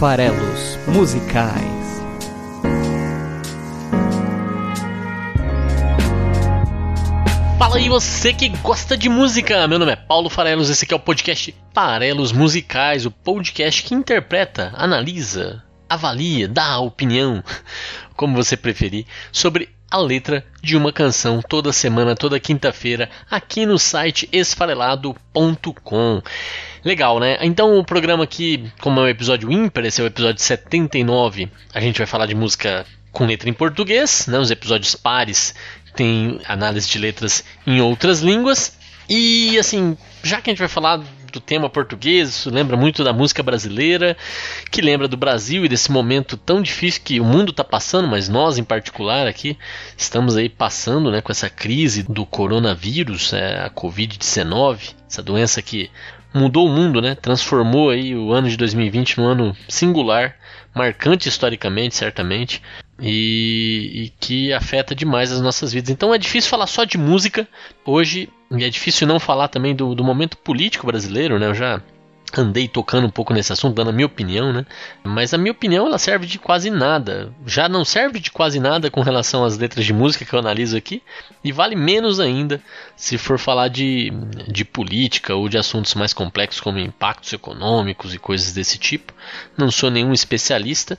Farelos Musicais. Fala aí você que gosta de música! Meu nome é Paulo Farelos, esse aqui é o podcast Farelos Musicais, o podcast que interpreta, analisa, avalia, dá opinião, como você preferir, sobre a letra de uma canção toda semana, toda quinta-feira, aqui no site esfarelado.com. Legal, né? Então o programa aqui, como é um episódio ímpar, esse é o episódio 79, a gente vai falar de música com letra em português, né? Os episódios pares tem análise de letras em outras línguas. E assim, já que a gente vai falar do tema português, isso lembra muito da música brasileira, que lembra do Brasil e desse momento tão difícil que o mundo está passando, mas nós em particular aqui estamos aí passando né, com essa crise do coronavírus, é, a Covid-19, essa doença que mudou o mundo, né? Transformou aí o ano de 2020 num ano singular, marcante historicamente, certamente, e, e, que afeta demais as nossas vidas. Então é difícil falar só de música hoje, e é difícil não falar também do, do momento político brasileiro, né? Eu já andei tocando um pouco nesse assunto, dando a minha opinião, né? Mas a minha opinião ela serve de quase nada. Já não serve de quase nada com relação às letras de música que eu analiso aqui, e vale menos ainda se for falar de, de política ou de assuntos mais complexos como impactos econômicos e coisas desse tipo. Não sou nenhum especialista.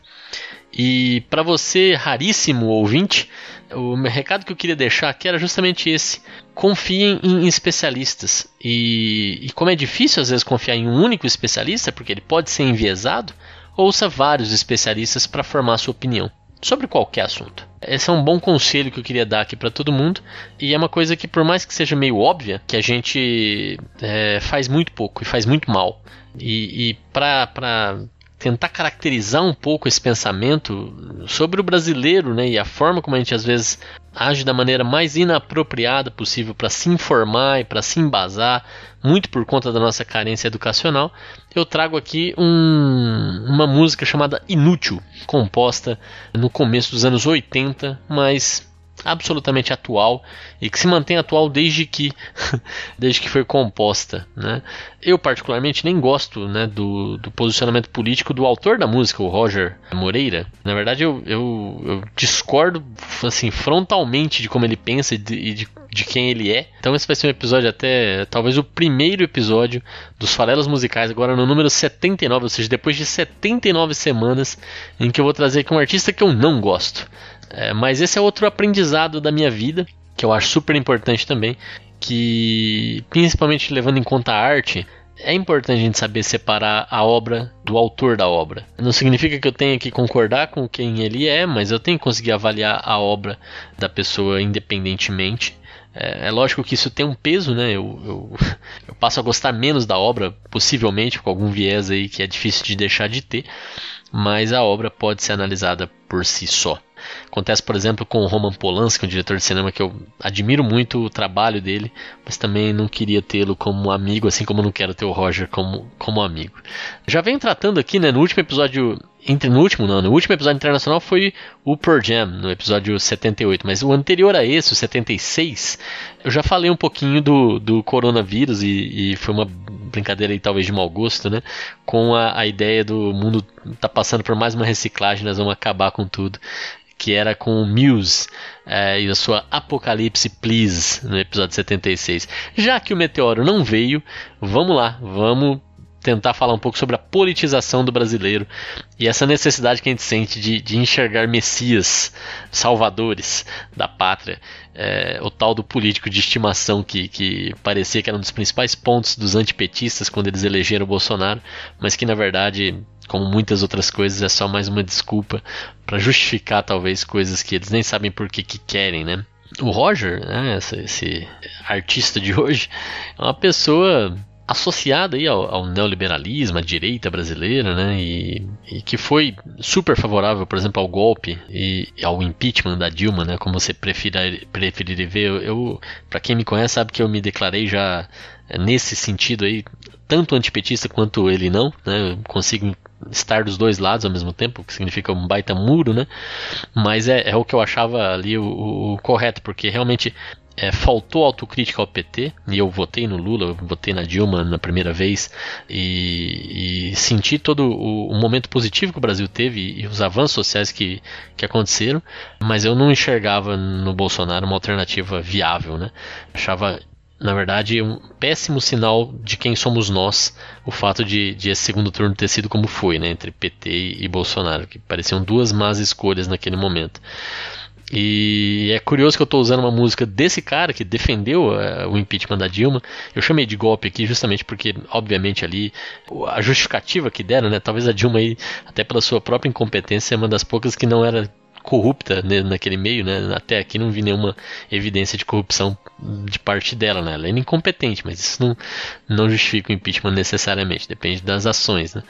E para você, raríssimo ouvinte, o recado que eu queria deixar aqui era justamente esse. Confiem em especialistas. E, e, como é difícil às vezes confiar em um único especialista, porque ele pode ser enviesado, ouça vários especialistas para formar sua opinião sobre qualquer assunto. Esse é um bom conselho que eu queria dar aqui para todo mundo. E é uma coisa que, por mais que seja meio óbvia, que a gente é, faz muito pouco e faz muito mal. E, e para tentar caracterizar um pouco esse pensamento sobre o brasileiro, né, e a forma como a gente às vezes age da maneira mais inapropriada possível para se informar e para se embasar, muito por conta da nossa carência educacional, eu trago aqui um, uma música chamada Inútil, composta no começo dos anos 80, mas absolutamente atual e que se mantém atual desde que desde que foi composta né? eu particularmente nem gosto né, do, do, posicionamento político do autor da música o Roger Moreira na verdade eu, eu, eu discordo assim frontalmente de como ele pensa e de, de, de, quem ele é então esse vai ser um episódio até talvez o primeiro episódio dos Farelas Musicais agora no número 79 ou seja depois de 79 semanas em que eu vou trazer aqui um artista que eu não gosto é, mas esse é outro aprendizado da minha vida, que eu acho super importante também, que principalmente levando em conta a arte, é importante a gente saber separar a obra do autor da obra. Não significa que eu tenha que concordar com quem ele é, mas eu tenho que conseguir avaliar a obra da pessoa independentemente. É, é lógico que isso tem um peso, né? Eu, eu, eu, passo a gostar menos da obra, possivelmente, com algum viés aí que é difícil de deixar de ter, mas a obra pode ser analisada por si só. Acontece, por exemplo, com o Roman Polanski, um diretor de cinema que eu admiro muito o trabalho dele, mas também não queria tê-lo como amigo, assim como não quero ter o Roger como, como amigo. Já venho tratando aqui, né, no último episódio entre no último não, no último episódio internacional foi o Pearl Jam, no episódio 78, mas o anterior a esse, o 76, eu já falei um pouquinho do, do coronavírus e, e foi uma brincadeira aí talvez de mau gosto, né, com a, a ideia do mundo tá passando por mais uma reciclagem, nós vamos acabar com tudo que era com o Muse é, e a sua Apocalipse Please no episódio 76. Já que o meteoro não veio, vamos lá, vamos tentar falar um pouco sobre a politização do brasileiro e essa necessidade que a gente sente de, de enxergar messias, salvadores da pátria, é, o tal do político de estimação que, que parecia que era um dos principais pontos dos antipetistas quando eles elegeram o Bolsonaro, mas que na verdade, como muitas outras coisas, é só mais uma desculpa para justificar talvez coisas que eles nem sabem por que, que querem, né? O Roger, né, esse, artista de hoje, é uma pessoa associada aí ao, ao, neoliberalismo, à direita brasileira, né, e, e, que foi super favorável, por exemplo, ao golpe e ao impeachment da Dilma, né, como você preferir, preferir ver. Eu, eu para quem me conhece sabe que eu me declarei já nesse sentido aí, tanto antipetista quanto ele não, né, eu consigo estar dos dois lados ao mesmo tempo, que significa um baita muro, né, mas é, é o que eu achava ali o, o, o correto, porque realmente é, faltou autocrítica ao PT, e eu votei no Lula, votei na Dilma na primeira vez, e, e senti todo o, o, momento positivo que o Brasil teve e os avanços sociais que, que aconteceram, mas eu não enxergava no Bolsonaro uma alternativa viável, né? Achava na verdade, um péssimo sinal de quem somos nós o fato de, de esse segundo turno ter sido como foi, né, entre PT e Bolsonaro, que pareciam duas más escolhas naquele momento. E é curioso que eu estou usando uma música desse cara que defendeu uh, o impeachment da Dilma. Eu chamei de golpe aqui justamente porque, obviamente, ali a justificativa que deram, né? Talvez a Dilma aí, até pela sua própria incompetência, é uma das poucas que não era corrupta né, naquele meio, né? Até aqui não vi nenhuma evidência de corrupção de parte dela, né? Ela é incompetente, mas isso não, não justifica o impeachment necessariamente, depende das ações, né?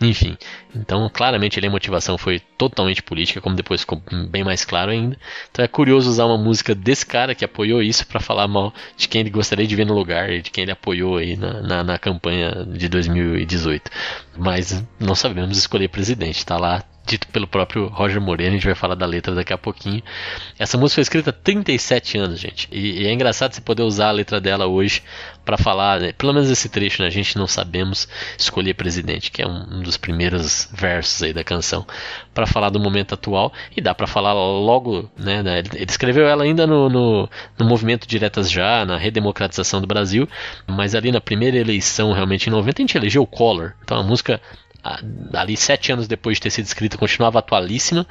Enfim, então claramente a motivação foi totalmente política, como depois ficou bem mais claro ainda. Então é curioso usar uma música desse cara que apoiou isso para falar mal de quem ele gostaria de ver no lugar e de quem ele apoiou aí na, na, na campanha de 2018. Mas não sabemos escolher presidente, tá lá dito pelo próprio Roger Moreno, a gente vai falar da letra daqui a pouquinho. Essa música foi escrita há 37 anos, gente. E, e é engraçado você poder usar a letra dela hoje para falar, né, pelo menos esse trecho, né, a gente não sabemos escolher presidente, que é um, dos primeiros versos aí da canção, para falar do momento atual. E dá para falar logo, né, né, ele escreveu ela ainda no, no, no movimento Diretas Já, na redemocratização do Brasil, mas ali na primeira eleição, realmente em 90, a gente elegeu o Collor. Então a música ali sete anos depois de ter sido escrita, continuava atualíssima.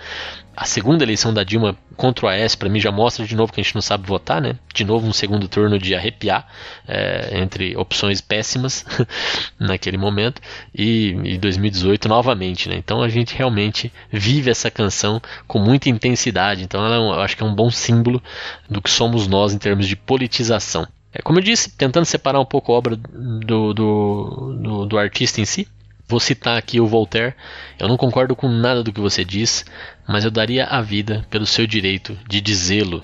A segunda eleição da Dilma contra o AS, para mim, já mostra de novo que a gente não sabe votar, né? De novo, um segundo turno de arrepiar é, entre opções péssimas naquele momento. E, e 2018 novamente, né? Então a gente realmente vive essa canção com muita intensidade. Então ela, é eu acho que é um bom símbolo do que somos nós em termos de politização. É, como eu disse, tentando separar um pouco a obra do, do, do, do artista em si, Vou citar aqui o Voltaire. Eu não concordo com nada do que você diz, mas eu daria a vida pelo seu direito de dizê-lo.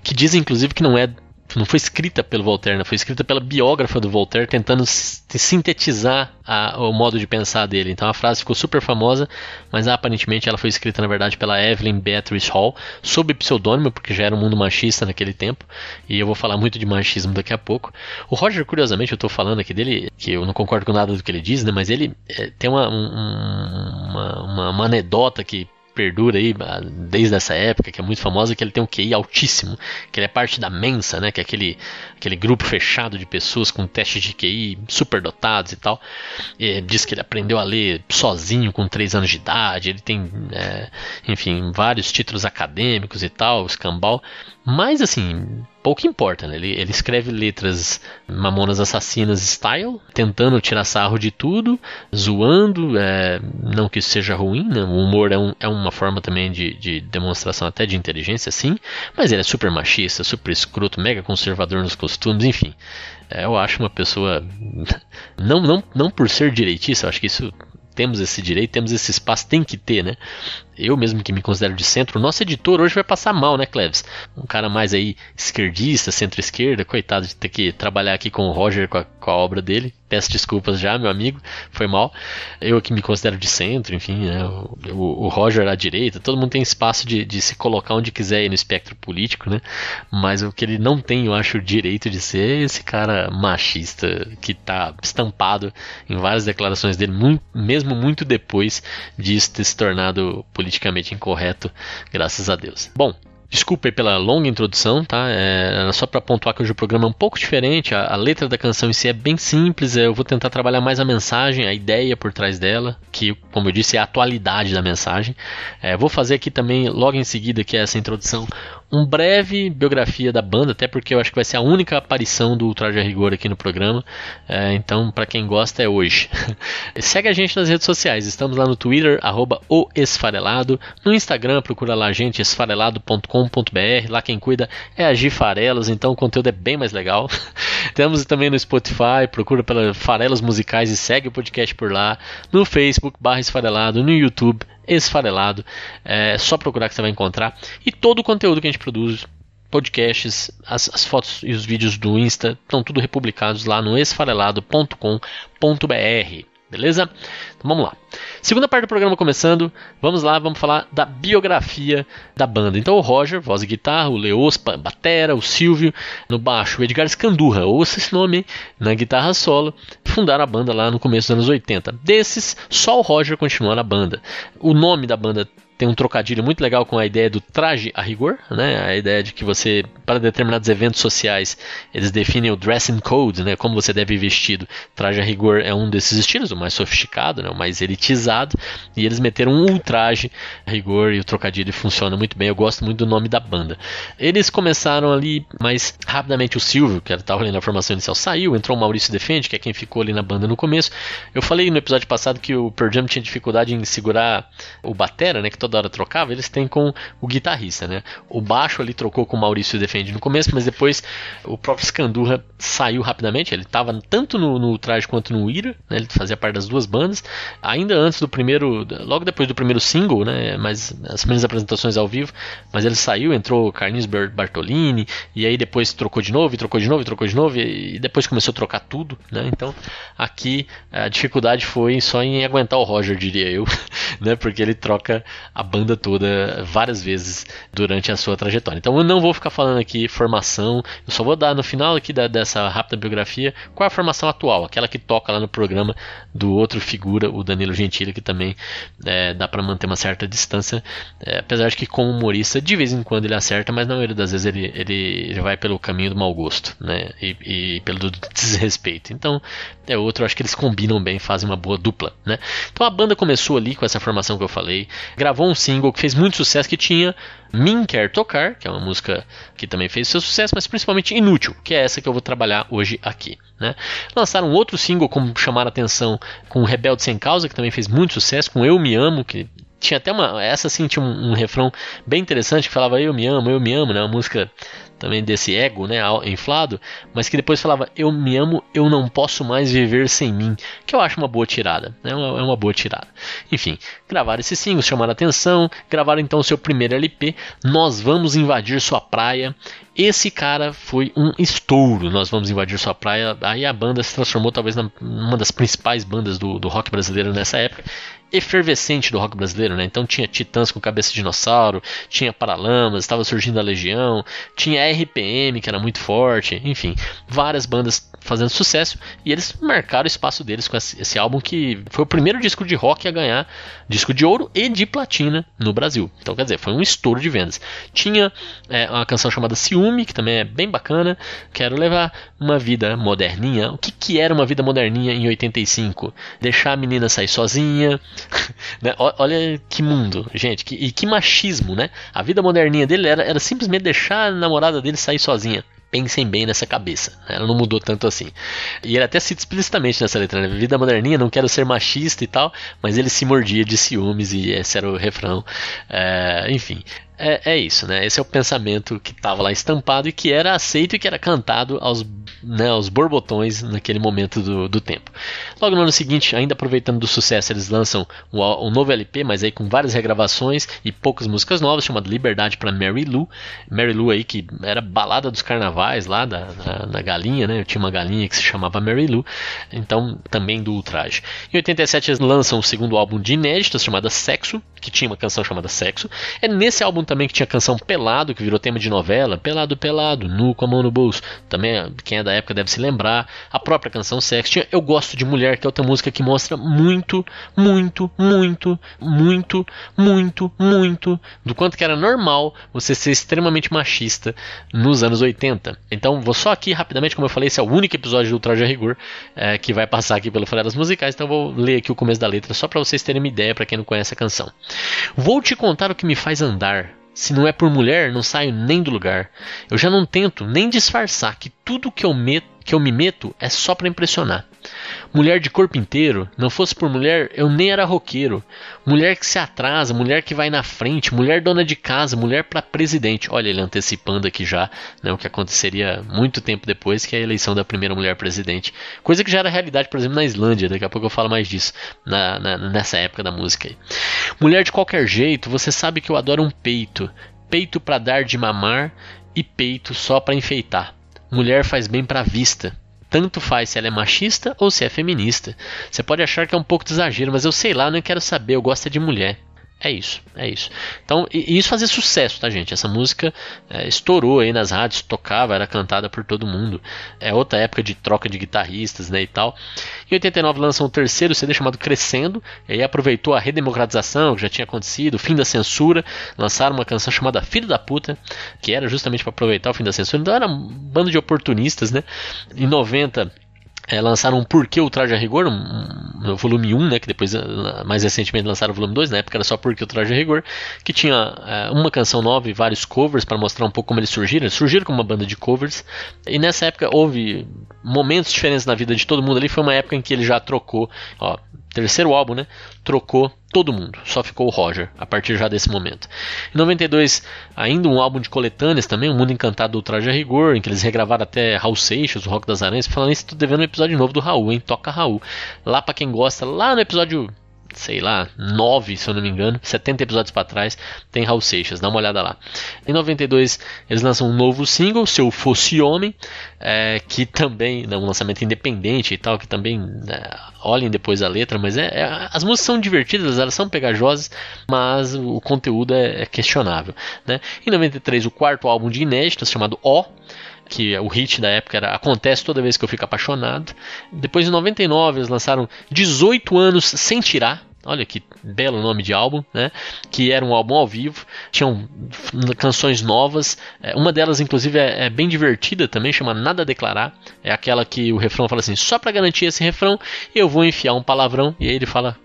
Que diz inclusive que não é não foi escrita pelo Voltaire, né? foi escrita pela biógrafa do Voltaire, tentando sintetizar a, o modo de pensar dele. Então a frase ficou super famosa, mas aparentemente ela foi escrita na verdade pela Evelyn Beatrice Hall, sob pseudônimo, porque já era um mundo machista naquele tempo, e eu vou falar muito de machismo daqui a pouco. O Roger, curiosamente, eu estou falando aqui dele, que eu não concordo com nada do que ele diz, né? mas ele é, tem uma, um, uma, uma, uma anedota que perdura aí ah, desde essa época, que é muito famosa, que ele tem um QI altíssimo, que ele é parte da Mensa, né, que é aquele, aquele grupo fechado de pessoas com testes de QI superdotados e tal. E diz que ele aprendeu a ler sozinho com 3 anos de idade, ele tem, é, enfim, vários títulos acadêmicos e tal, escambau. Mas assim, pouco importa, né? Ele, ele escreve letras mamonas assassinas style, tentando tirar sarro de tudo, zoando, é, não que isso seja ruim, né? O humor é, um, é uma forma também de, de, demonstração até de inteligência, sim, mas ele é super machista, super escroto, mega conservador nos costumes, enfim. É, eu acho uma pessoa. Não, não, não por ser direitista, eu acho que isso temos esse direito, temos esse espaço, tem que ter, né? Eu mesmo que me considero de centro, o nosso editor hoje vai passar mal, né, Cleves? Um cara mais aí esquerdista, centro-esquerda, coitado de ter que trabalhar aqui com o Roger, com a, com a obra dele. Peço desculpas já, meu amigo, foi mal. Eu que me considero de centro, enfim, né? o, o, Roger à direita, todo mundo tem espaço de, de, se colocar onde quiser aí no espectro político, né? Mas o que ele não tem, eu acho, o direito de ser é esse cara machista que tá estampado em várias declarações dele, muito, mesmo muito depois disso ter se tornado politicamente incorreto, graças a Deus. Bom, Desculpe pela longa introdução, tá? É, só para pontuar que hoje o programa é um pouco diferente. A, a, letra da canção em si é bem simples. Eu vou tentar trabalhar mais a mensagem, a ideia por trás dela, que, como eu disse, é a atualidade da mensagem. É, vou fazer aqui também, logo em seguida, que é essa introdução, um breve biografia da banda, até porque eu acho que vai ser a única aparição do Ultraje a Rigor aqui no programa. É, então, para quem gosta, é hoje. Segue a gente nas redes sociais. Estamos lá no Twitter, arroba o Esfarelado. No Instagram, procura lá a gente, esfarelado.com.br. Lá quem cuida é a Gi Farelas, então o conteúdo é bem mais legal. Temos também no Spotify, procura pela Farelas Musicais e segue o podcast por lá. No Facebook, barra Esfarelado. No YouTube, esfarelado. É só procurar que você vai encontrar. E todo o conteúdo que a gente produz, podcasts, as, as fotos e os vídeos do Insta, estão tudo republicados lá no esfarelado.com.br. Beleza? Então vamos lá. Segunda parte do programa começando. Vamos lá, vamos falar da biografia da banda. Então o Roger, voz e guitarra, o Leos, batera, o Silvio no baixo, o Edgar Scandurra, ouça esse nome, na guitarra solo, fundaram a banda lá no começo dos anos 80. Desses, só o Roger continua na banda. O nome da banda tem um trocadilho muito legal com a ideia do traje a rigor, né? A ideia de que você, para determinados eventos sociais, eles definem o dressing code, né? Como você deve ir vestido. Traje a rigor é um desses estilos, o mais sofisticado, né? O mais elitizado. E eles meteram um traje a rigor e o trocadilho funciona muito bem. Eu gosto muito do nome da banda. Eles começaram ali, mas rapidamente o Silvio, que estava ali na formação inicial, saiu. Entrou o Maurício Defende, que é quem ficou ali na banda no começo. Eu falei no episódio passado que o Pearl Jam tinha dificuldade em segurar o batera, né? Que toda hora trocava, eles têm com o guitarrista, né? O baixo ali trocou com o Maurício Defende no começo, mas depois o próprio Scandurra saiu rapidamente. Ele estava tanto no, no traje quanto no Ira, né? Ele fazia parte das duas bandas. Ainda antes do primeiro, logo depois do primeiro single, né? Mas as primeiras apresentações ao vivo, mas ele saiu, entrou Carlinhos Bartolini e aí depois trocou de novo, trocou de novo, trocou de novo e depois começou a trocar tudo, né? Então aqui a dificuldade foi só em aguentar o Roger, diria eu, né? Porque ele troca a banda toda várias vezes durante a sua trajetória. Então eu não vou ficar falando aqui formação, eu só vou dar no final aqui da, dessa rápida biografia qual é a formação atual, aquela que toca lá no programa do outro figura, o Danilo Gentili, que também é, dá para manter uma certa distância, é, apesar de que como humorista de vez em quando ele acerta, mas na maioria das vezes ele, ele, ele vai pelo caminho do mau gosto, né, e, e pelo desrespeito. Então é outro, acho que eles combinam bem, fazem uma boa dupla, né. Então a banda começou ali com essa formação que eu falei, gravou um single que fez muito sucesso, que tinha Min Quer Tocar, que é uma música que também fez seu sucesso, mas principalmente Inútil, que é essa que eu vou trabalhar hoje aqui. Né? Lançaram outro single como chamar a atenção com Rebelde Sem Causa, que também fez muito sucesso, com Eu Me Amo, que tinha até uma. Essa sim tinha um, um refrão bem interessante que falava Eu Me Amo, Eu Me Amo, né? Uma música também desse ego, né, inflado, mas que depois falava eu me amo, eu não posso mais viver sem mim, que eu acho uma boa tirada, né, é uma, é uma boa tirada. Enfim, gravaram esse single, chamaram atenção, gravaram então seu primeiro LP, Nós Vamos Invadir Sua Praia. Esse cara foi um estouro, Nós Vamos Invadir Sua Praia, aí a banda se transformou talvez numa das principais bandas do, do rock brasileiro nessa época, efervescente do rock brasileiro, né? Então tinha Titãs com cabeça de dinossauro, tinha Paralamas, estava surgindo a Legião, tinha RPM que era muito forte, enfim, várias bandas fazendo sucesso e eles marcaram o espaço deles com esse, álbum que foi o primeiro disco de rock a ganhar disco de ouro e de platina no Brasil. Então, quer dizer, foi um estouro de vendas. Tinha é, uma canção chamada Ciúme, que também é bem bacana. Quero levar uma vida moderninha. O que, que era uma vida moderninha em 85? Deixar a menina sair sozinha. né? Olha que mundo, gente. Que, e que machismo, né? A vida moderninha dele era, era simplesmente deixar a namorada dele sair sozinha pensem bem nessa cabeça. Ela não mudou tanto assim. E ele até cita explicitamente nessa letra, né? Vida moderninha, não quero ser machista e tal, mas ele se mordia de ciúmes e esse era o refrão. É, enfim, é, é, isso, né? Esse é o pensamento que estava lá estampado e que era aceito e que era cantado aos, né, aos borbotões naquele momento do, do tempo. Logo no ano seguinte, ainda aproveitando do sucesso, eles lançam um, um novo LP, mas aí com várias regravações e poucas músicas novas, chamado Liberdade para Mary Lou. Mary Lou aí que era balada dos carnavais lá da, da, da, galinha, né? Eu tinha uma galinha que se chamava Mary Lou, então também do ultraje. Em 87 eles lançam o segundo álbum de inéditas chamado Sexo, que tinha uma canção chamada Sexo. É nesse álbum também que tinha a canção Pelado, que virou tema de novela, Pelado, Pelado, Nu com a mão no bolso. Também, quem é da época deve se lembrar. A própria canção Sexo. Tinha Eu Gosto de Mulher, que é outra música que mostra muito, muito, muito, muito, muito, muito do quanto que era normal você ser extremamente machista nos anos 80. Então, vou só aqui rapidamente, como eu falei, esse é o único episódio do Traje a Rigor é, que vai passar aqui pelo Farelas Musicais, então vou ler aqui o começo da letra só para vocês terem uma ideia para quem não conhece a canção. Vou te contar o que me faz andar. Se não é por mulher, não saio nem do lugar. Eu já não tento nem disfarçar que tudo que eu meto que eu me meto é só para impressionar. Mulher de corpo inteiro, não fosse por mulher, eu nem era roqueiro. Mulher que se atrasa, mulher que vai na frente, mulher dona de casa, mulher para presidente. Olha, ele antecipando aqui já né, o que aconteceria muito tempo depois, que é a eleição da primeira mulher presidente. Coisa que já era realidade, por exemplo, na Islândia. Daqui a pouco eu falo mais disso, na, na, nessa época da música. Aí. Mulher de qualquer jeito, você sabe que eu adoro um peito. Peito para dar de mamar e peito só para enfeitar. Mulher faz bem para a vista, tanto faz se ela é machista ou se é feminista. Você pode achar que é um pouco de exagero, mas eu sei lá, não quero saber, eu gosto é de mulher. É isso, é isso. Então, e, isso fazia sucesso, tá, gente? Essa música é, estourou aí nas rádios, tocava, era cantada por todo mundo. É outra época de troca de guitarristas, né, e tal. Em 89 lançam o terceiro CD chamado Crescendo, e aí aproveitou a redemocratização que já tinha acontecido, o fim da censura, lançaram uma canção chamada Filho da Puta, que era justamente para aproveitar o fim da censura. Então era um bando de oportunistas, né? Em 90 é, lançaram um Porquê o Traje a Rigor, um, um, volume 1, né, que depois, eh, mais recentemente, lançaram o volume 2, na época era só Porquê o Traje a Rigor, que tinha é, uma canção nova e vários covers para mostrar um pouco como eles surgiram. Eles surgiram como uma banda de covers, e nessa época houve momentos diferentes na vida de todo mundo ali. Foi uma época em que ele já trocou, ó, terceiro álbum, né? Trocou todo mundo, só ficou o Roger a partir já desse momento. Em 92, ainda um álbum de coletâneas também, O Mundo Encantado do Traje a Rigor, em que eles regravaram até Raul Seixas, o Rock das Aranhas. Falando isso, tô devendo um episódio novo do Raul, hein? Toca Raul. Lá para quem gosta, lá no episódio sei lá, 9, se eu não me engano, 70 episódios para trás, tem Raul Seixas, dá uma olhada lá. Em 92, eles lançam um novo single, Se Eu Fosse Homem, é, que também, né, um lançamento independente e tal, que também, é, olhem depois a letra, mas é, é, as músicas são divertidas, elas são pegajosas, mas o conteúdo é, é questionável. Né? Em 93, o quarto álbum de inéditas, chamado O, que o hit da época era Acontece Toda Vez Que Eu Fico Apaixonado. Depois, em 99, eles lançaram 18 Anos Sem Tirar, Olha que belo nome de álbum, né? Que era um álbum ao vivo, tinham canções novas. É, uma delas, inclusive, é, é, bem divertida também, chama Nada a Declarar. É aquela que o refrão fala assim: só para garantir esse refrão, eu vou enfiar um palavrão. E aí ele fala,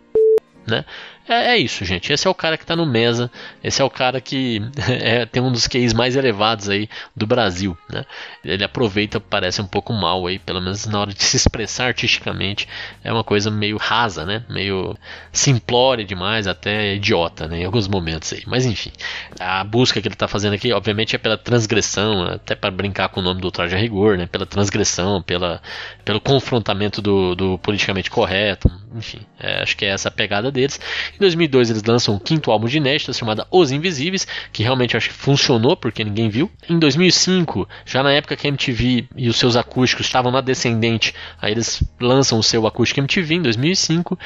né? É, é, isso, gente. Esse é o cara que está no Mesa. Esse é o cara que é, tem um dos QIs mais elevados aí do Brasil. Né? Ele aproveita, parece um pouco mal aí, pelo menos na hora de se expressar artisticamente. É uma coisa meio rasa, né? Meio simplória demais, até idiota, né? Em alguns momentos aí. Mas enfim, a busca que ele está fazendo aqui, obviamente, é pela transgressão, até para brincar com o nome do traje a rigor, né? Pela transgressão, pela, pelo confrontamento do, do politicamente correto. Enfim, é, acho que é essa a pegada deles. Em 2002 eles lançam o quinto álbum de inéditas chamado Os Invisíveis, que realmente acho que funcionou porque ninguém viu. Em 2005, já na época que a MTV e os seus acústicos estavam na descendente, aí eles lançam o seu acústico MTV em 2005.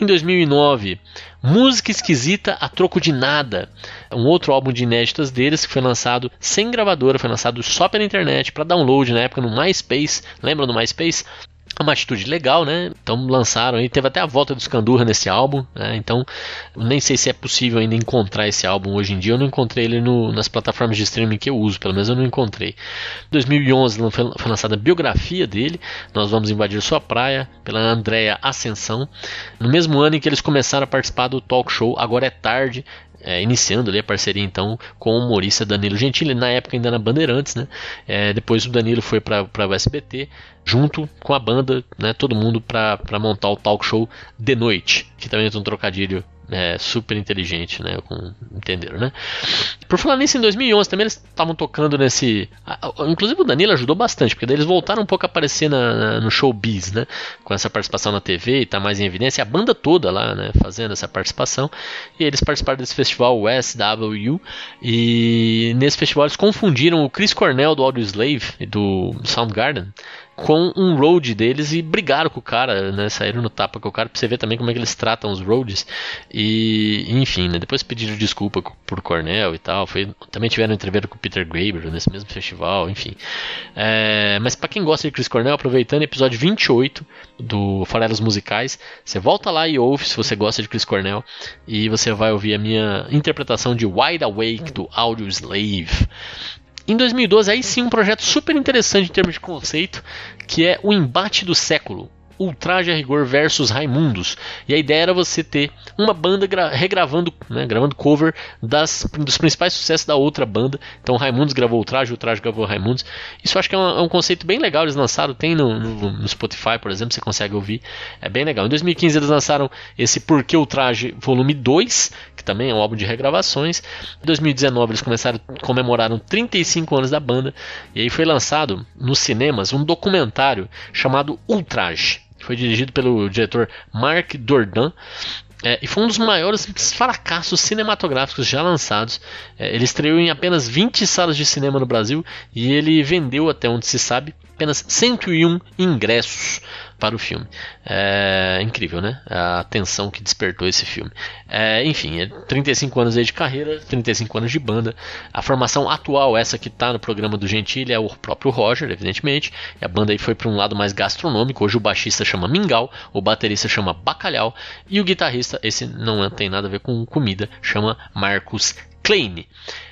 Em 2009, Música Esquisita a Troco de Nada, um outro álbum de inéditas deles que foi lançado sem gravadora, foi lançado só pela internet para download na época no MySpace. Lembram do MySpace? Uma atitude legal, né? Então lançaram aí, teve até a volta do Scandurra nesse álbum, né? Então nem sei se é possível ainda encontrar esse álbum hoje em dia. Eu não encontrei ele no, nas plataformas de streaming que eu uso, pelo menos eu não encontrei. Em 2011 foi, foi lançada a biografia dele. Nós vamos invadir sua praia pela Andrea Ascensão. No mesmo ano em que eles começaram a participar do talk show Agora é Tarde, é, iniciando ali a parceria então com o humorista Danilo Gentili, na época ainda na Bandeirantes, né? É, depois o Danilo foi para o SBT, junto com a banda, né? Todo mundo para montar o talk show de noite, que também é um trocadilho é, super inteligente, né? Com, entenderam, né? Por falar nisso, em 2011 também eles estavam tocando nesse. Inclusive o Danilo ajudou bastante, porque daí eles voltaram um pouco a aparecer na, na, no showbiz, né? Com essa participação na TV e tá mais em evidência. A banda toda lá, né? Fazendo essa participação. E eles participaram desse festival SW. E nesse festival eles confundiram o Chris Cornell do Audio Slave e do Soundgarden com um road deles e brigaram com o cara, né? Saíram no tapa com o cara pra você ver também como é que eles tratam os roads. E, enfim, né? Depois pediram desculpa por Cornell e tal. Foi, também tiveram entrevista com o Peter Graber nesse mesmo festival, enfim. É, mas para quem gosta de Chris Cornell, aproveitando episódio 28 do Farelos Musicais, você volta lá e ouve se você gosta de Chris Cornell. E você vai ouvir a minha interpretação de Wide Awake do Audio Slave. Em 2012, aí sim um projeto super interessante em termos de conceito, que é o embate do século. Ultraje a Rigor versus Raimundos. E a ideia era você ter uma banda regravando, né, gravando cover das, dos principais sucessos da outra banda. Então Raimundos gravou Ultraje, Ultraje gravou Raimundos. Isso acho que é um, é um conceito bem legal. Eles lançaram, tem no, no, no, Spotify, por exemplo, você consegue ouvir. É bem legal. Em 2015 eles lançaram esse Porquê Ultraje Volume 2, que também é um álbum de regravações. Em 2019 eles começaram, comemoraram 35 anos da banda. E aí foi lançado nos cinemas um documentário chamado Ultraje foi dirigido pelo diretor Mark Dordan. É, e foi um dos maiores fracassos cinematográficos já lançados. É, ele estreou em apenas 20 salas de cinema no Brasil e ele vendeu, até onde se sabe, apenas 101 ingressos para o filme. É incrível, né? A atenção que despertou esse filme. É, enfim, 35 é anos de carreira, 35 anos de banda. A formação atual, essa que está no programa do Gentili, é o próprio Roger, evidentemente. E a banda aí foi para um lado mais gastronômico. Hoje o baixista chama Mingau, o baterista chama Bacalhau e o guitarrista, esse não tem nada a ver com comida, chama Marcos Klein.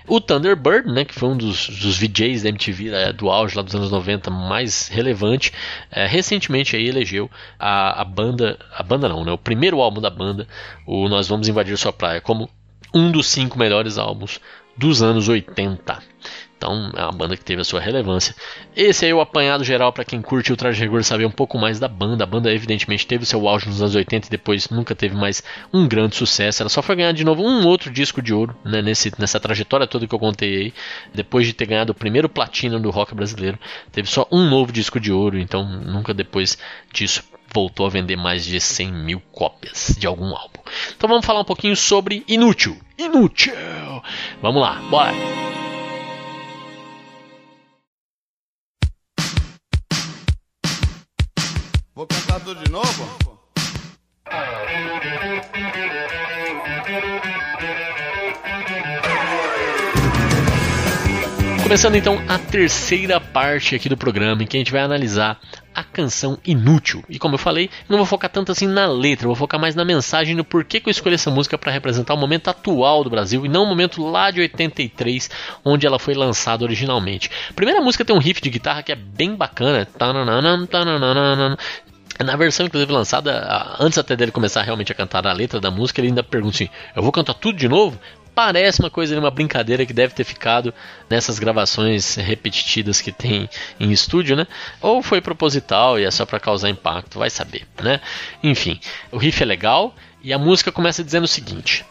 O Thunderbird, né, que foi um dos, dos VJs da MTV é, do auge lá dos anos 90 mais relevante, é, recentemente aí elegeu a, a banda, a banda não, né, o primeiro álbum da banda, o Nós Vamos Invadir Sua Praia, como um dos cinco melhores álbuns dos anos 80. Então é uma banda que teve a sua relevância. Esse aí é o apanhado geral para quem curte o Traje Rigor saber um pouco mais da banda. A banda evidentemente teve seu auge nos anos 80 e depois nunca teve mais um grande sucesso. Ela só foi ganhar de novo um outro disco de ouro né, nesse, nessa trajetória toda que eu contei aí. Depois de ter ganhado o primeiro platina do rock brasileiro, teve só um novo disco de ouro. Então nunca depois disso voltou a vender mais de 100 mil cópias de algum álbum. Então vamos falar um pouquinho sobre Inútil. Inútil! Vamos lá, bora! Cantar tudo de novo? Começando então a terceira parte aqui do programa, em que a gente vai analisar a canção Inútil. E como eu falei, não vou focar tanto assim na letra, vou focar mais na mensagem no porquê que eu escolhi essa música para representar o momento atual do Brasil e não o momento lá de 83, onde ela foi lançada originalmente. A primeira música tem um riff de guitarra que é bem bacana. Na versão, inclusive, lançada, antes até dele começar realmente a cantar a letra da música, ele ainda pergunta assim: Eu vou cantar tudo de novo? Parece uma coisa, uma brincadeira que deve ter ficado nessas gravações repetidas que tem em estúdio, né? Ou foi proposital e é só para causar impacto, vai saber, né? Enfim, o riff é legal e a música começa dizendo o seguinte: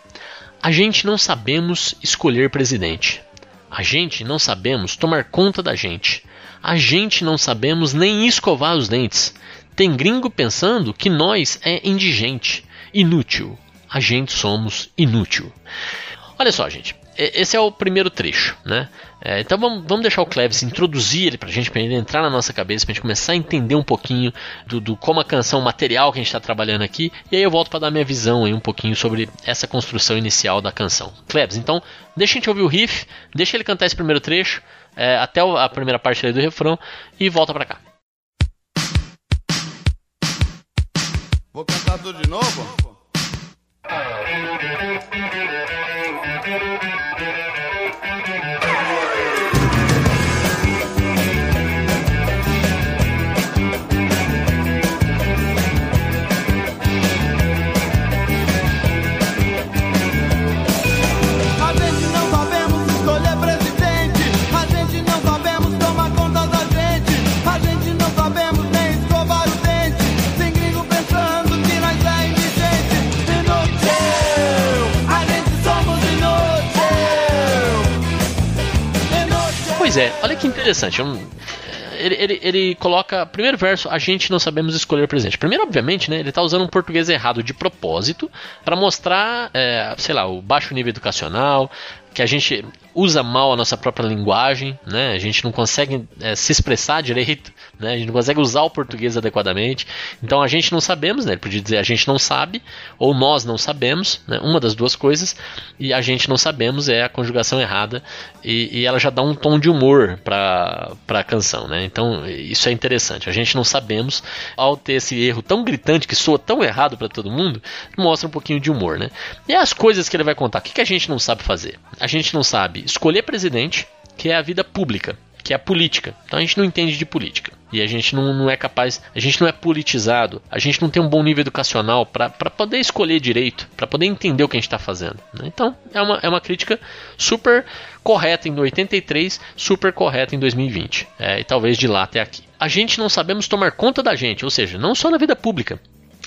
A gente não sabemos escolher presidente. A gente não sabemos tomar conta da gente. A gente não sabemos nem escovar os dentes. Tem gringo pensando que nós é indigente, inútil. A gente somos inútil. Olha só, gente. Esse é o primeiro trecho, né? É, então vamos, vamos deixar o Cleves introduzir ele pra gente, pra ele entrar na nossa cabeça, pra gente começar a entender um pouquinho do, do como a canção, material que a gente está trabalhando aqui, e aí eu volto para dar minha visão aí um pouquinho sobre essa construção inicial da canção. Cleves, então deixa a gente ouvir o riff, deixa ele cantar esse primeiro trecho, é, até a primeira parte do refrão, e volta para cá. Vou cantar tudo de novo? Pois é, olha que interessante. ele, ele, ele, coloca, primeiro verso, a gente não sabemos escolher presente. Primeiro, obviamente, né, ele está usando um português errado de propósito para mostrar, é, sei lá, o baixo nível educacional, que a gente usa mal a nossa própria linguagem, né? A gente não consegue é, se expressar direito, né? A gente não consegue usar o português adequadamente. Então a gente não sabemos, né? Ele podia dizer a gente não sabe ou nós não sabemos, né? Uma das duas coisas. E a gente não sabemos é a conjugação errada e, e ela já dá um tom de humor para a canção, né? Então isso é interessante. A gente não sabemos ao ter esse erro tão gritante que soa tão errado para todo mundo, mostra um pouquinho de humor, né? E as coisas que ele vai contar. O que, que a gente não sabe fazer? A gente não sabe escolher presidente, que é a vida pública, que é a política. Então a gente não entende de política. E a gente não, não é capaz, a gente não é politizado, a gente não tem um bom nível educacional para poder escolher direito, para poder entender o que a gente está fazendo. Né? Então é uma, é uma crítica super correta em 83, super correta em 2020. É, e talvez de lá até aqui. A gente não sabemos tomar conta da gente, ou seja, não só na vida pública,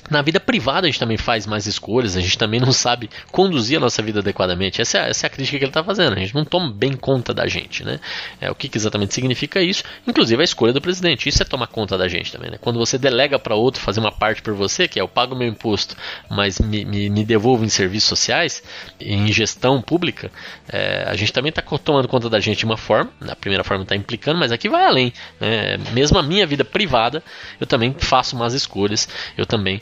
na vida privada a gente também faz mais escolhas, a gente também não sabe conduzir a nossa vida adequadamente. Essa é, essa é a crítica que ele está fazendo. A gente não toma bem conta da gente, né? É, o que, que, exatamente significa isso? Inclusive a escolha do presidente. Isso é tomar conta da gente também, né? Quando você delega para outro fazer uma parte por você, que é eu pago meu imposto, mas me, me, me devolvo em serviços sociais, em gestão pública, é, a gente também está tomando conta da gente de uma forma. Na primeira forma está implicando, mas aqui vai além. Né? Mesmo a minha vida privada, eu também faço umas escolhas. Eu também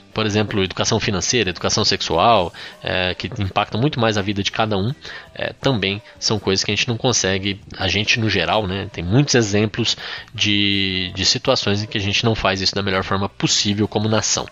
por exemplo, educação financeira, educação sexual, é, que impactam muito mais a vida de cada um, é, também são coisas que a gente não consegue, a gente no geral, né, tem muitos exemplos de, de situações em que a gente não faz isso da melhor forma possível como nação.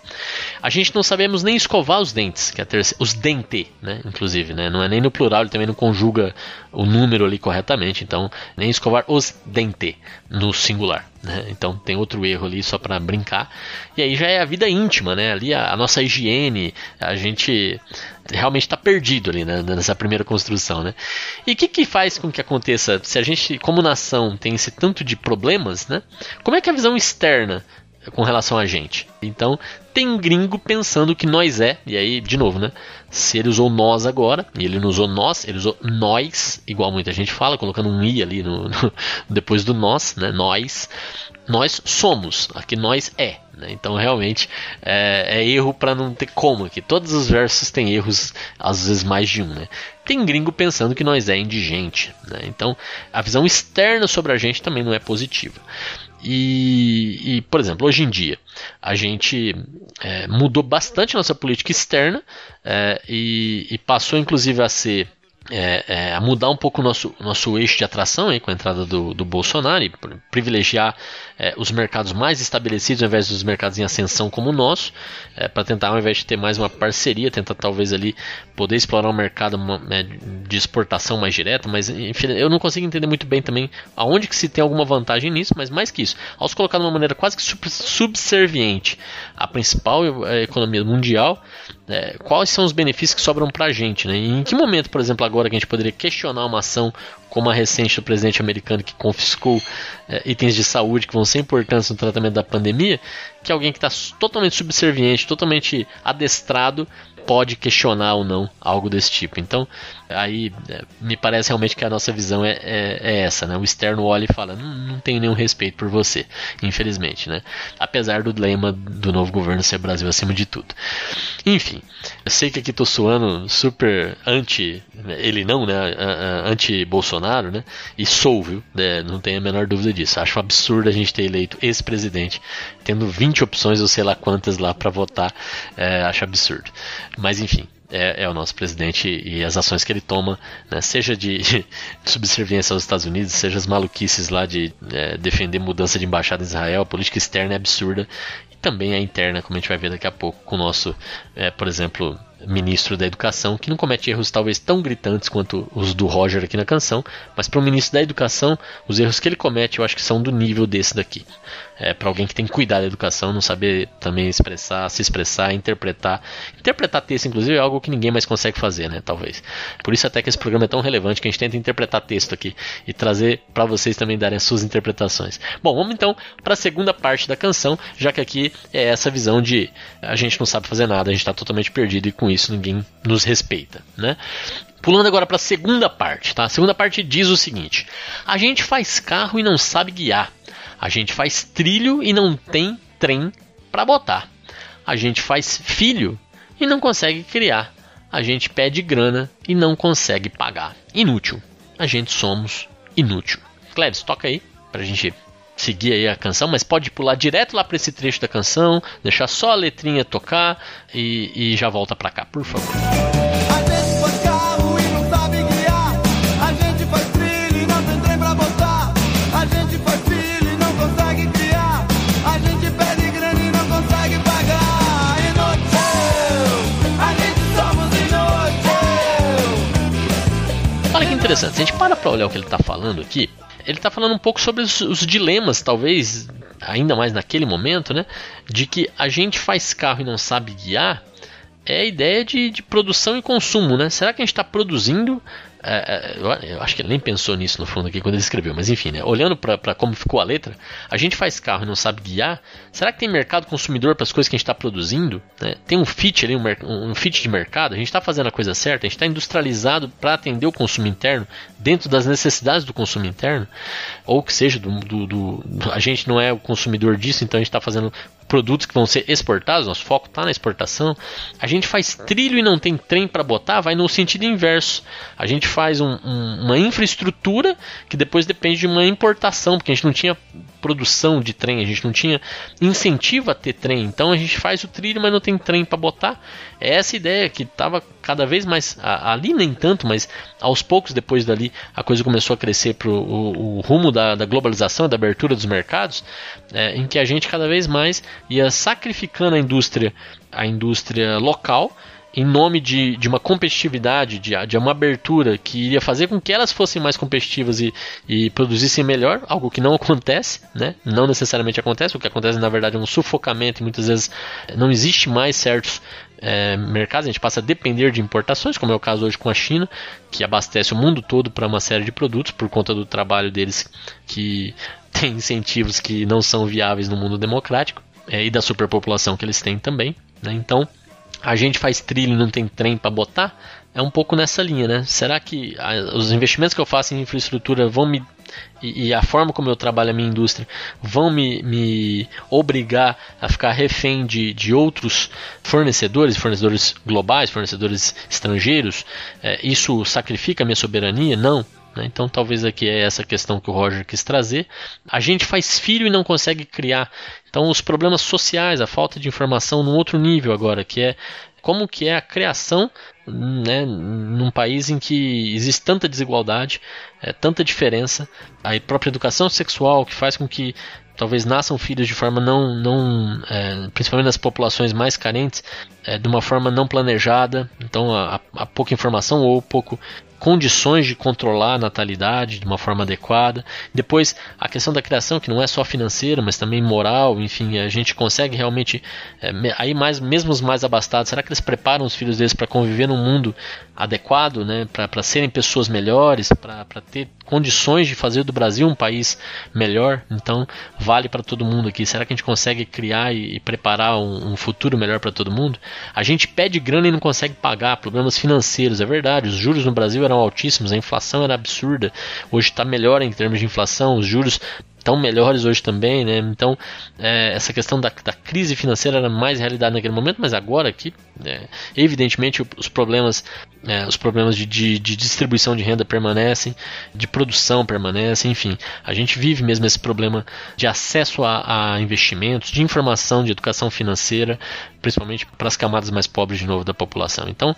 A gente não sabemos nem escovar os dentes, que é ter, os dente, né, inclusive, né, não é nem no plural, ele também não conjuga o número ali corretamente, então nem escovar os dente no singular. Né? Então tem outro erro ali só para brincar. E aí já é a vida íntima, né? Ali a, a nossa higiene, a gente realmente está perdido ali né? nessa primeira construção, né? E o que, que faz com que aconteça? Se a gente, como nação, tem esse tanto de problemas, né? Como é que a visão externa com relação a gente. Então, tem gringo pensando que nós é, e aí, de novo, né? Se ele usou nós agora, e ele não usou nós, ele usou nós, igual muita gente fala, colocando um i ali no, no depois do nós, né? Nós. Nós somos, aqui nós é. Né? Então, realmente, é, é erro para não ter como aqui. Todos os versos têm erros, às vezes mais de um, né? Tem gringo pensando que nós é indigente, né? Então, a visão externa sobre a gente também não é positiva. E, e, por exemplo, hoje em dia, a gente é, mudou bastante nossa política externa é, e, e, passou inclusive a ser é, é, mudar um pouco o nosso, nosso eixo de atração aí, com a entrada do, do Bolsonaro e privilegiar é, os mercados mais estabelecidos ao invés dos mercados em ascensão como o nosso, é, para tentar, ao invés de ter mais uma parceria, tentar talvez ali poder explorar um mercado né, de exportação mais direta, mas enfim, eu não consigo entender muito bem também aonde que se tem alguma vantagem nisso, mas mais que isso, ao se colocar de uma maneira quase que subserviente à principal é, economia mundial, é, quais são os benefícios que sobram para a gente, né? E em que momento, por exemplo, agora que a gente poderia questionar uma ação como a recente do presidente americano que confiscou é, itens de saúde que vão ser importantes no tratamento da pandemia, que alguém que está totalmente subserviente, totalmente adestrado, pode questionar ou não algo desse tipo. Então, aí é, me parece realmente que a nossa visão é, é, é essa, né? O externo olha e fala, não, não tenho nenhum respeito por você, infelizmente, né? Apesar do lema do novo governo ser Brasil acima de tudo. Enfim, eu sei que aqui tô suando super anti, ele não, né? Anti-Bolsonaro, né? E sou, viu? É, não tenho a menor dúvida disso. Acho um absurdo a gente ter eleito esse presidente, tendo 20 opções ou sei lá quantas lá para votar. É, acho absurdo. Mas enfim, é, é, o nosso presidente e as ações que ele toma, né, seja de, de, subserviência aos Estados Unidos, seja as maluquices lá de é, defender mudança de embaixada em Israel, a política externa é absurda e também a interna, como a gente vai ver daqui a pouco com o nosso, é, por exemplo, ministro da Educação, que não comete erros talvez tão gritantes quanto os do Roger aqui na canção, mas para o ministro da Educação, os erros que ele comete eu acho que são do nível desse daqui é, para alguém que tem que cuidar da educação, não saber também expressar, se expressar, interpretar. Interpretar texto, inclusive, é algo que ninguém mais consegue fazer, né? Talvez. Por isso até que esse programa é tão relevante que a gente tenta interpretar texto aqui e trazer para vocês também darem as suas interpretações. Bom, vamos então para a segunda parte da canção, já que aqui é essa visão de a gente não sabe fazer nada, a gente está totalmente perdido e com isso ninguém nos respeita, né? Pulando agora para a segunda parte, tá? A segunda parte diz o seguinte: a gente faz carro e não sabe guiar. A gente faz trilho e não tem trem para botar. A gente faz filho e não consegue criar. A gente pede grana e não consegue pagar. Inútil. A gente somos inútil. Cleves, toca aí pra gente seguir aí a canção, mas pode pular direto lá para esse trecho da canção, deixar só a letrinha tocar e, e já volta para cá, por favor. Interessante. Se a gente para para olhar o que ele está falando aqui, ele está falando um pouco sobre os, os, dilemas, talvez ainda mais naquele momento, né? De que a gente faz carro e não sabe guiar. É a ideia de, de produção e consumo, né? Será que a gente está produzindo eu acho que ele nem pensou nisso no fundo aqui quando ele escreveu, mas enfim, né? Olhando para como ficou a letra, a gente faz carro e não sabe guiar. Será que tem mercado consumidor para as coisas que a gente está produzindo? Né? Tem um fit ali, um, um fit de mercado? A gente está fazendo a coisa certa? A gente está industrializado para atender o consumo interno dentro das necessidades do consumo interno? Ou que seja, do, do, do a gente não é o consumidor disso, então a gente está fazendo produtos que vão ser exportados, nosso foco está na exportação. A gente faz trilho e não tem trem para botar, vai no sentido inverso. A gente faz um, um, uma infraestrutura que depois depende de uma importação, porque a gente não tinha produção de trem, a gente não tinha incentivo a ter trem. Então a gente faz o trilho, mas não tem trem para botar. É essa ideia que estava cada vez mais ali nem tanto, mas aos poucos depois dali a coisa começou a crescer para o rumo da, da, globalização, da abertura dos mercados, é, em que a gente cada vez mais ia sacrificando a indústria, a indústria local em nome de, de uma competitividade, de, de uma abertura que iria fazer com que elas fossem mais competitivas e, e produzissem melhor, algo que não acontece, né? não necessariamente acontece, o que acontece na verdade é um sufocamento e muitas vezes não existe mais certos é, mercados, a gente passa a depender de importações, como é o caso hoje com a China, que abastece o mundo todo para uma série de produtos por conta do trabalho deles que tem incentivos que não são viáveis no mundo democrático é, e da superpopulação que eles têm também. Né? Então, a gente faz trilho e não tem trem para botar, é um pouco nessa linha, né? Será que a, os investimentos que eu faço em infraestrutura vão me e, e, a forma como eu trabalho a minha indústria vão me, me obrigar a ficar refém de, de outros fornecedores, fornecedores globais, fornecedores estrangeiros? É, isso sacrifica a minha soberania? Não. Né? Então, talvez aqui é essa questão que o Roger quis trazer. A gente faz filho e não consegue criar. Então, os problemas sociais, a falta de informação num outro nível agora, que é como que é a criação né, num país em que existe tanta desigualdade, é, tanta diferença, a própria educação sexual que faz com que talvez nasçam filhos de forma não, não é, principalmente nas populações mais carentes, é, de uma forma não planejada, então há, há pouca informação ou pouco condições de controlar a natalidade de uma forma adequada. Depois, a questão da criação, que não é só financeira, mas também moral, enfim, a gente consegue realmente. É, aí, mais, mesmo os mais abastados, será que eles preparam os filhos deles para conviver num mundo adequado, né, para serem pessoas melhores, para ter condições de fazer do Brasil um país melhor? Então, vale para todo mundo aqui. Será que a gente consegue criar e, e preparar um, um futuro melhor para todo mundo? A gente pede grana e não consegue pagar, problemas financeiros, é verdade. Os juros no Brasil eram altíssimos, a inflação era absurda. Hoje está melhor em termos de inflação, os juros estão melhores hoje também, né? Então, é, essa questão da, da, crise financeira era mais realidade naquele momento, mas agora aqui, é, evidentemente, os problemas, é, os problemas de, de, de, distribuição de renda permanecem, de produção permanecem, enfim, a gente vive mesmo esse problema de acesso a, a investimentos, de informação, de educação financeira, principalmente para as camadas mais pobres de novo da população. Então,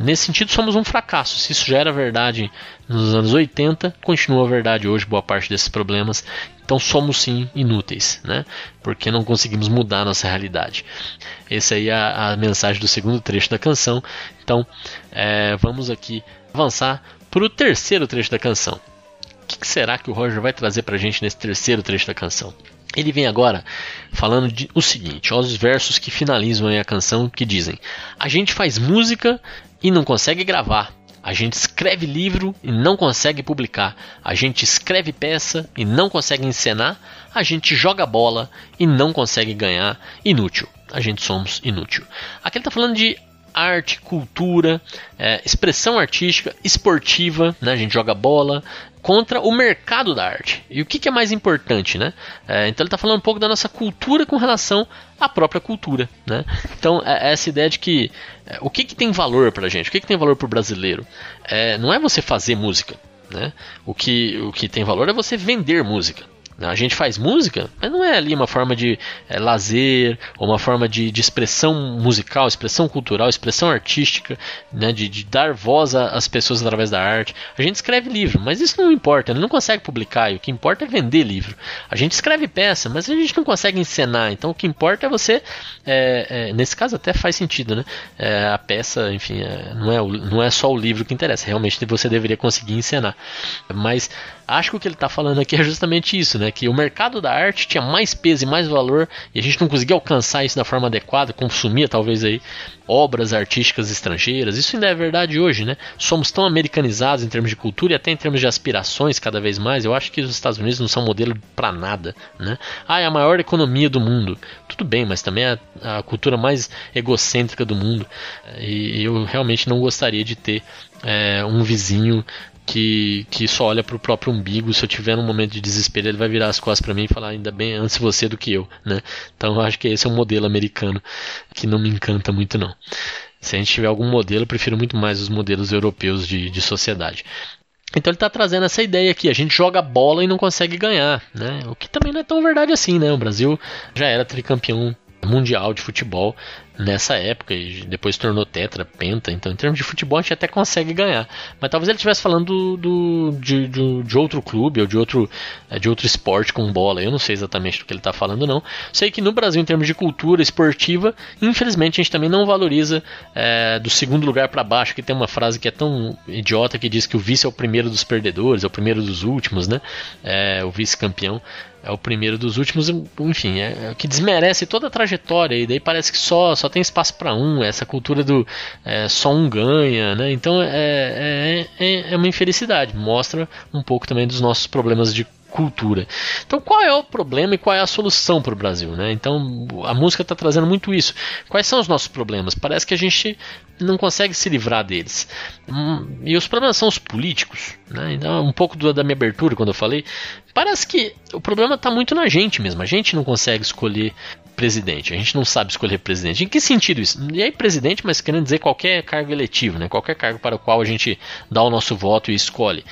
nesse sentido, somos um fracasso. Se isso já era verdade nos anos 80, continua verdade hoje boa parte desses problemas. Então somos sim inúteis, né? Porque não conseguimos mudar nossa realidade. Essa aí é a, mensagem do segundo trecho da canção. Então é, vamos aqui avançar para o terceiro trecho da canção. O que, que será que o Roger vai trazer para a gente nesse terceiro trecho da canção? Ele vem agora falando de, o seguinte, os versos que finalizam a canção que dizem: A gente faz música e não consegue gravar. A gente escreve livro e não consegue publicar. A gente escreve peça e não consegue encenar. A gente joga bola e não consegue ganhar. Inútil. A gente somos inútil. Aqui ele está falando de arte, cultura, é, expressão artística, esportiva, né? a gente joga bola, contra o mercado da arte. E o que, que é mais importante, né? É, então ele está falando um pouco da nossa cultura com relação à própria cultura, né? Então é, é essa ideia de que é, o que, que tem valor para gente, o que, que tem valor para o brasileiro, é, não é você fazer música, né? O que, o que tem valor é você vender música. A gente faz música, mas não é ali uma forma de é, lazer, ou uma forma de, de, expressão musical, expressão cultural, expressão artística, né, de, de, dar voz às pessoas através da arte. A gente escreve livro, mas isso não importa, ele não consegue publicar, e o que importa é vender livro. A gente escreve peça, mas a gente não consegue encenar, então o que importa é você, é, é, nesse caso até faz sentido, né? É, a peça, enfim, é, não, é, não é só o livro que interessa, realmente você deveria conseguir encenar. Mas acho que o que ele está falando aqui é justamente isso, né? Né? Que o mercado da arte tinha mais peso e mais valor e a gente não conseguia alcançar isso da forma adequada, consumia talvez aí obras artísticas estrangeiras. Isso ainda é verdade hoje, né? Somos tão americanizados em termos de cultura e até em termos de aspirações cada vez mais. Eu acho que os Estados Unidos não são modelo para nada, né? Ah, é a maior economia do mundo. Tudo bem, mas também é a cultura mais egocêntrica do mundo. E eu realmente não gostaria de ter é, um vizinho que, que só olha para o próprio umbigo. Se eu tiver num momento de desespero, ele vai virar as costas para mim e falar ainda bem antes você do que eu, né? Então eu acho que esse é um modelo americano que não me encanta muito não. Se a gente tiver algum modelo, eu prefiro muito mais os modelos europeus de, de sociedade. Então ele está trazendo essa ideia aqui, a gente joga bola e não consegue ganhar, né? O que também não é tão verdade assim, né? O Brasil já era tricampeão mundial de futebol nessa época e depois tornou tetra, penta. Então, em termos de futebol, a gente até consegue ganhar. Mas talvez ele estivesse falando do, do de, de, de, outro clube ou de outro, é, de outro esporte com bola. Eu não sei exatamente do que ele está falando, não. Sei que no Brasil, em termos de cultura esportiva, infelizmente a gente também não valoriza é, do segundo lugar para baixo. Que tem uma frase que é tão idiota que diz que o vice é o primeiro dos perdedores, é o primeiro dos últimos, né? É, o vice-campeão é o primeiro dos últimos, enfim, é, é, que desmerece toda a trajetória e daí parece que só só tem espaço para um, essa cultura do é, só um ganha, né? Então é, é, é, é uma infelicidade, mostra um pouco também dos nossos problemas de cultura. Então, qual é o problema e qual é a solução para o Brasil? Né? Então, a música está trazendo muito isso. Quais são os nossos problemas? Parece que a gente não consegue se livrar deles. Hum, e os problemas são os políticos. Né? Então, um pouco da minha abertura, quando eu falei, parece que o problema está muito na gente mesmo. A gente não consegue escolher presidente. A gente não sabe escolher presidente. Em que sentido isso? E aí, presidente, mas querendo dizer qualquer cargo eletivo, né? qualquer cargo para o qual a gente dá o nosso voto e escolhe.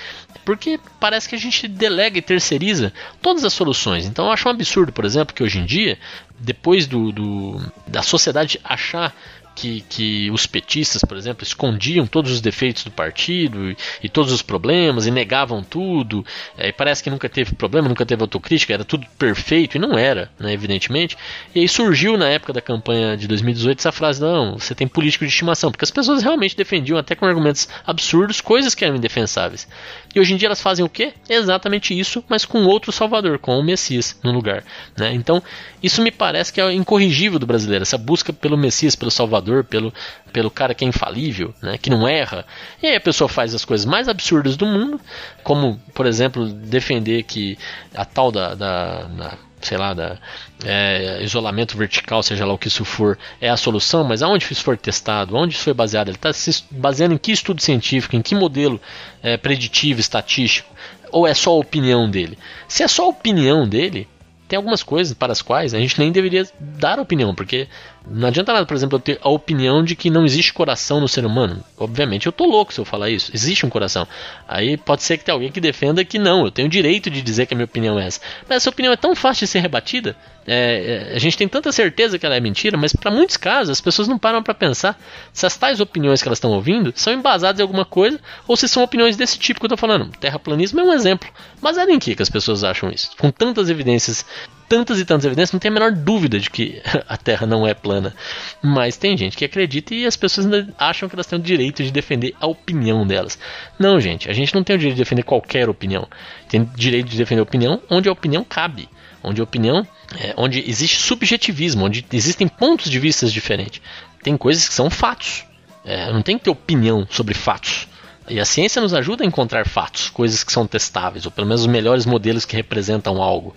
Porque parece que a gente delega e terceiriza todas as soluções. Então eu acho um absurdo, por exemplo, que hoje em dia, depois do, do da sociedade achar que, que os petistas, por exemplo, escondiam todos os defeitos do partido e, e todos os problemas e negavam tudo. É, e parece que nunca teve problema, nunca teve autocrítica, era tudo perfeito e não era, né, evidentemente. E aí surgiu na época da campanha de 2018 essa frase: não, você tem político de estimação, porque as pessoas realmente defendiam, até com argumentos absurdos, coisas que eram indefensáveis. E hoje em dia elas fazem o quê? Exatamente isso, mas com outro Salvador, com o Messias no lugar. Né? Então, isso me parece que é incorrigível do brasileiro, essa busca pelo Messias, pelo Salvador Salvador, pelo, pelo cara que é infalível, né, que não erra. E aí a pessoa faz as coisas mais absurdas do mundo, como, por exemplo, defender que a tal da, da, da sei lá, da é, isolamento vertical, seja lá o que isso for, é a solução, mas aonde isso for testado, onde isso foi baseado, ele está se baseando em que estudo científico, em que modelo é, preditivo, estatístico, ou é só a opinião dele? Se é só a opinião dele, tem algumas coisas para as quais a gente nem deveria dar opinião, porque não adianta nada, por exemplo, eu ter a opinião de que não existe coração no ser humano. Obviamente eu tô louco se eu falar isso. Existe um coração. Aí pode ser que tenha alguém que defenda que não, eu tenho o direito de dizer que a minha opinião é essa. Mas essa opinião é tão fácil de ser rebatida. É, é, a gente tem tanta certeza que ela é mentira, mas para muitos casos as pessoas não param para pensar se as tais opiniões que elas estão ouvindo são embasadas em alguma coisa ou se são opiniões desse tipo que eu tô falando. Terraplanismo é um exemplo. Mas é em que, que as pessoas acham isso? Com tantas evidências tantas e tantas evidências, não tem a menor dúvida de que a Terra não é plana. Mas tem gente que acredita e as pessoas ainda acham que elas têm o direito de defender a opinião delas. Não, gente, a gente não tem o direito de defender qualquer opinião. Tem direito de defender a opinião onde a opinião cabe. Onde a opinião, é, onde existe subjetivismo, onde existem pontos de vista diferentes. Tem coisas que são fatos. É, não tem que ter opinião sobre fatos. E a ciência nos ajuda a encontrar fatos, coisas que são testáveis, ou pelo menos os melhores modelos que representam algo.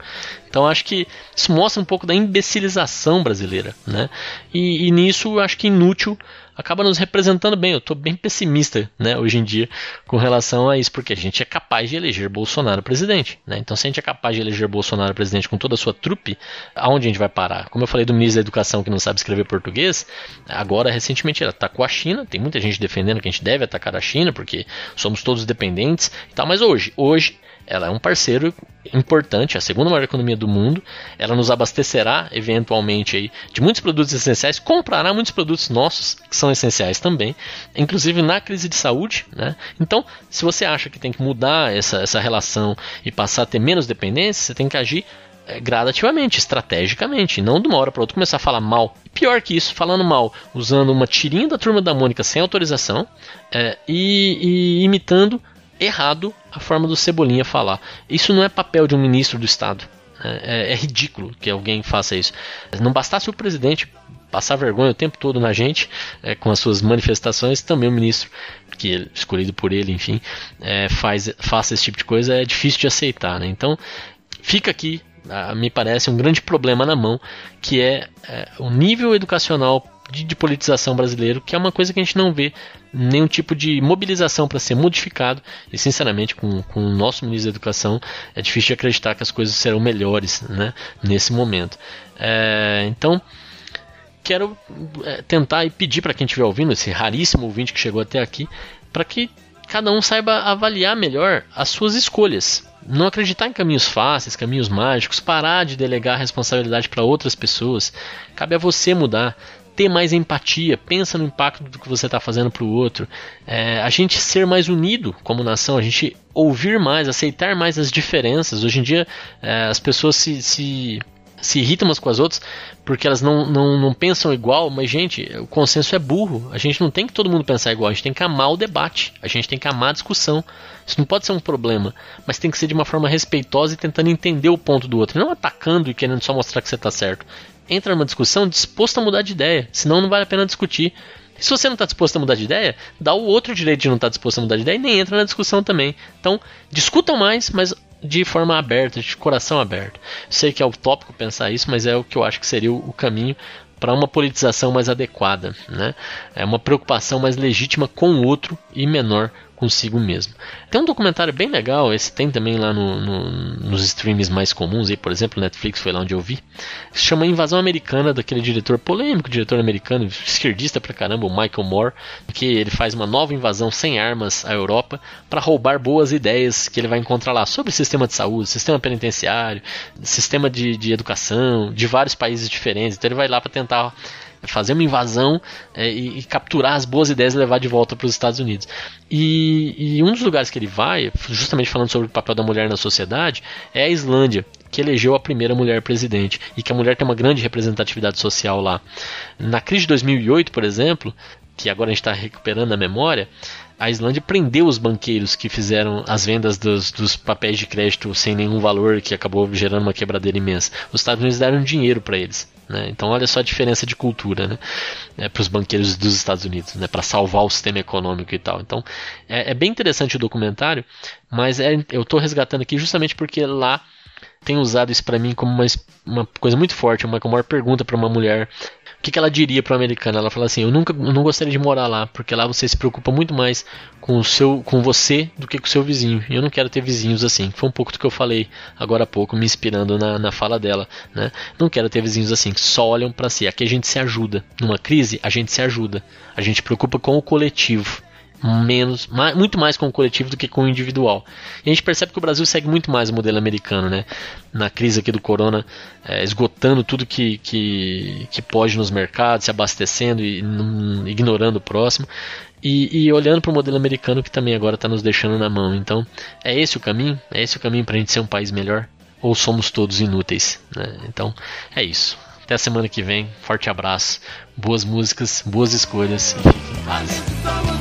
Então acho que isso mostra um pouco da imbecilização brasileira, né? E, e nisso acho que inútil acaba nos representando bem. Eu estou bem pessimista né, hoje em dia com relação a isso, porque a gente é capaz de eleger Bolsonaro presidente. Né? Então, se a gente é capaz de eleger Bolsonaro presidente com toda a sua trupe, aonde a gente vai parar? Como eu falei do ministro da Educação que não sabe escrever português, agora, recentemente, ele atacou a China. Tem muita gente defendendo que a gente deve atacar a China, porque somos todos dependentes e tal, mas hoje, hoje ela é um parceiro importante, a segunda maior economia do mundo. Ela nos abastecerá eventualmente aí de muitos produtos essenciais, comprará muitos produtos nossos que são essenciais também, inclusive na crise de saúde. Né? Então, se você acha que tem que mudar essa, essa relação e passar a ter menos dependência, você tem que agir é, gradativamente, estrategicamente, não de uma hora para outra começar a falar mal. Pior que isso, falando mal, usando uma tirinha da turma da Mônica sem autorização é, e, e imitando errado a forma do Cebolinha falar. Isso não é papel de um ministro do Estado. É, é, é ridículo que alguém faça isso. Não bastasse o presidente passar vergonha o tempo todo na gente é, com as suas manifestações, também o ministro, que é escolhido por ele, enfim, é, faz, faça esse tipo de coisa, é difícil de aceitar. Né? Então, fica aqui, me parece, um grande problema na mão, que é, é o nível educacional de, de, politização brasileiro, que é uma coisa que a gente não vê nenhum tipo de mobilização para ser modificado. E, sinceramente, com, com o nosso ministro da Educação, é difícil de acreditar que as coisas serão melhores né, nesse momento. É, então, quero é, tentar e pedir para quem estiver ouvindo, esse raríssimo ouvinte que chegou até aqui, para que cada um saiba avaliar melhor as suas escolhas. Não acreditar em caminhos fáceis, caminhos mágicos, parar de delegar a responsabilidade para outras pessoas. Cabe a você mudar ter mais empatia, pensa no impacto do que você está fazendo para o outro, é, a gente ser mais unido como nação, a gente ouvir mais, aceitar mais as diferenças. Hoje em dia é, as pessoas se, se se irritam umas com as outras porque elas não, não, não pensam igual, mas, gente, o consenso é burro. A gente não tem que todo mundo pensar igual, a gente tem que amar o debate, a gente tem que amar a discussão. Isso não pode ser um problema, mas tem que ser de uma forma respeitosa e tentando entender o ponto do outro, não atacando e querendo só mostrar que você está certo. Entra numa discussão disposto a mudar de ideia, senão não vale a pena discutir. E se você não está disposto a mudar de ideia, dá o outro direito de não estar tá disposto a mudar de ideia e nem entra na discussão também. Então, discutam mais, mas de forma aberta, de coração aberto. Sei que é utópico pensar isso, mas é o que eu acho que seria o caminho para uma politização mais adequada, né? É uma preocupação mais legítima com o outro e menor consigo mesmo. Tem um documentário bem legal, esse tem também lá no, no, nos streams mais comuns, aí, por exemplo, Netflix foi lá onde eu vi, se chama Invasão Americana, daquele diretor polêmico, diretor americano, esquerdista pra caramba, o Michael Moore, que ele faz uma nova invasão sem armas à Europa para roubar boas ideias que ele vai encontrar lá sobre sistema de saúde, sistema penitenciário, sistema de, de educação, de vários países diferentes. Então ele vai lá para tentar fazer uma invasão é, e, e, capturar as boas ideias e levar de volta para os Estados Unidos. E, e, um dos lugares que ele vai, justamente falando sobre o papel da mulher na sociedade, é a Islândia, que elegeu a primeira mulher presidente e que a mulher tem uma grande representatividade social lá. Na crise de 2008, por exemplo, que agora a gente está recuperando a memória, a Islândia prendeu os banqueiros que fizeram as vendas dos, dos, papéis de crédito sem nenhum valor, que acabou gerando uma quebradeira imensa. Os Estados Unidos deram dinheiro para eles. Né? Então, olha só a diferença de cultura né? é, para os banqueiros dos Estados Unidos, né? para salvar o sistema econômico e tal. Então, é, é bem interessante o documentário, mas é, eu estou resgatando aqui justamente porque lá tem usado isso para mim como uma, uma coisa muito forte, uma, uma maior pergunta para uma mulher que, que ela diria para o americano? Ela fala assim: eu nunca, eu não gostaria de morar lá, porque lá você se preocupa muito mais com o seu, com você do que com o seu vizinho. E eu não quero ter vizinhos assim. Foi um pouco do que eu falei agora há pouco, me inspirando na, na fala dela, né? Não quero ter vizinhos assim que só olham para si. Aqui a gente se ajuda. Numa crise, a gente se ajuda. A gente preocupa com o coletivo menos, mais, muito mais com o coletivo do que com o individual. E a gente percebe que o Brasil segue muito mais o modelo americano, né? Na crise aqui do corona, é, esgotando tudo que, que, que pode nos mercados, se abastecendo e não, ignorando o próximo. E, e olhando para o modelo americano que também agora está nos deixando na mão. Então, é esse o caminho? É esse o caminho para a gente ser um país melhor? Ou somos todos inúteis? Né? Então, é isso. Até a semana que vem. Forte abraço. Boas músicas, boas escolhas e fique em paz.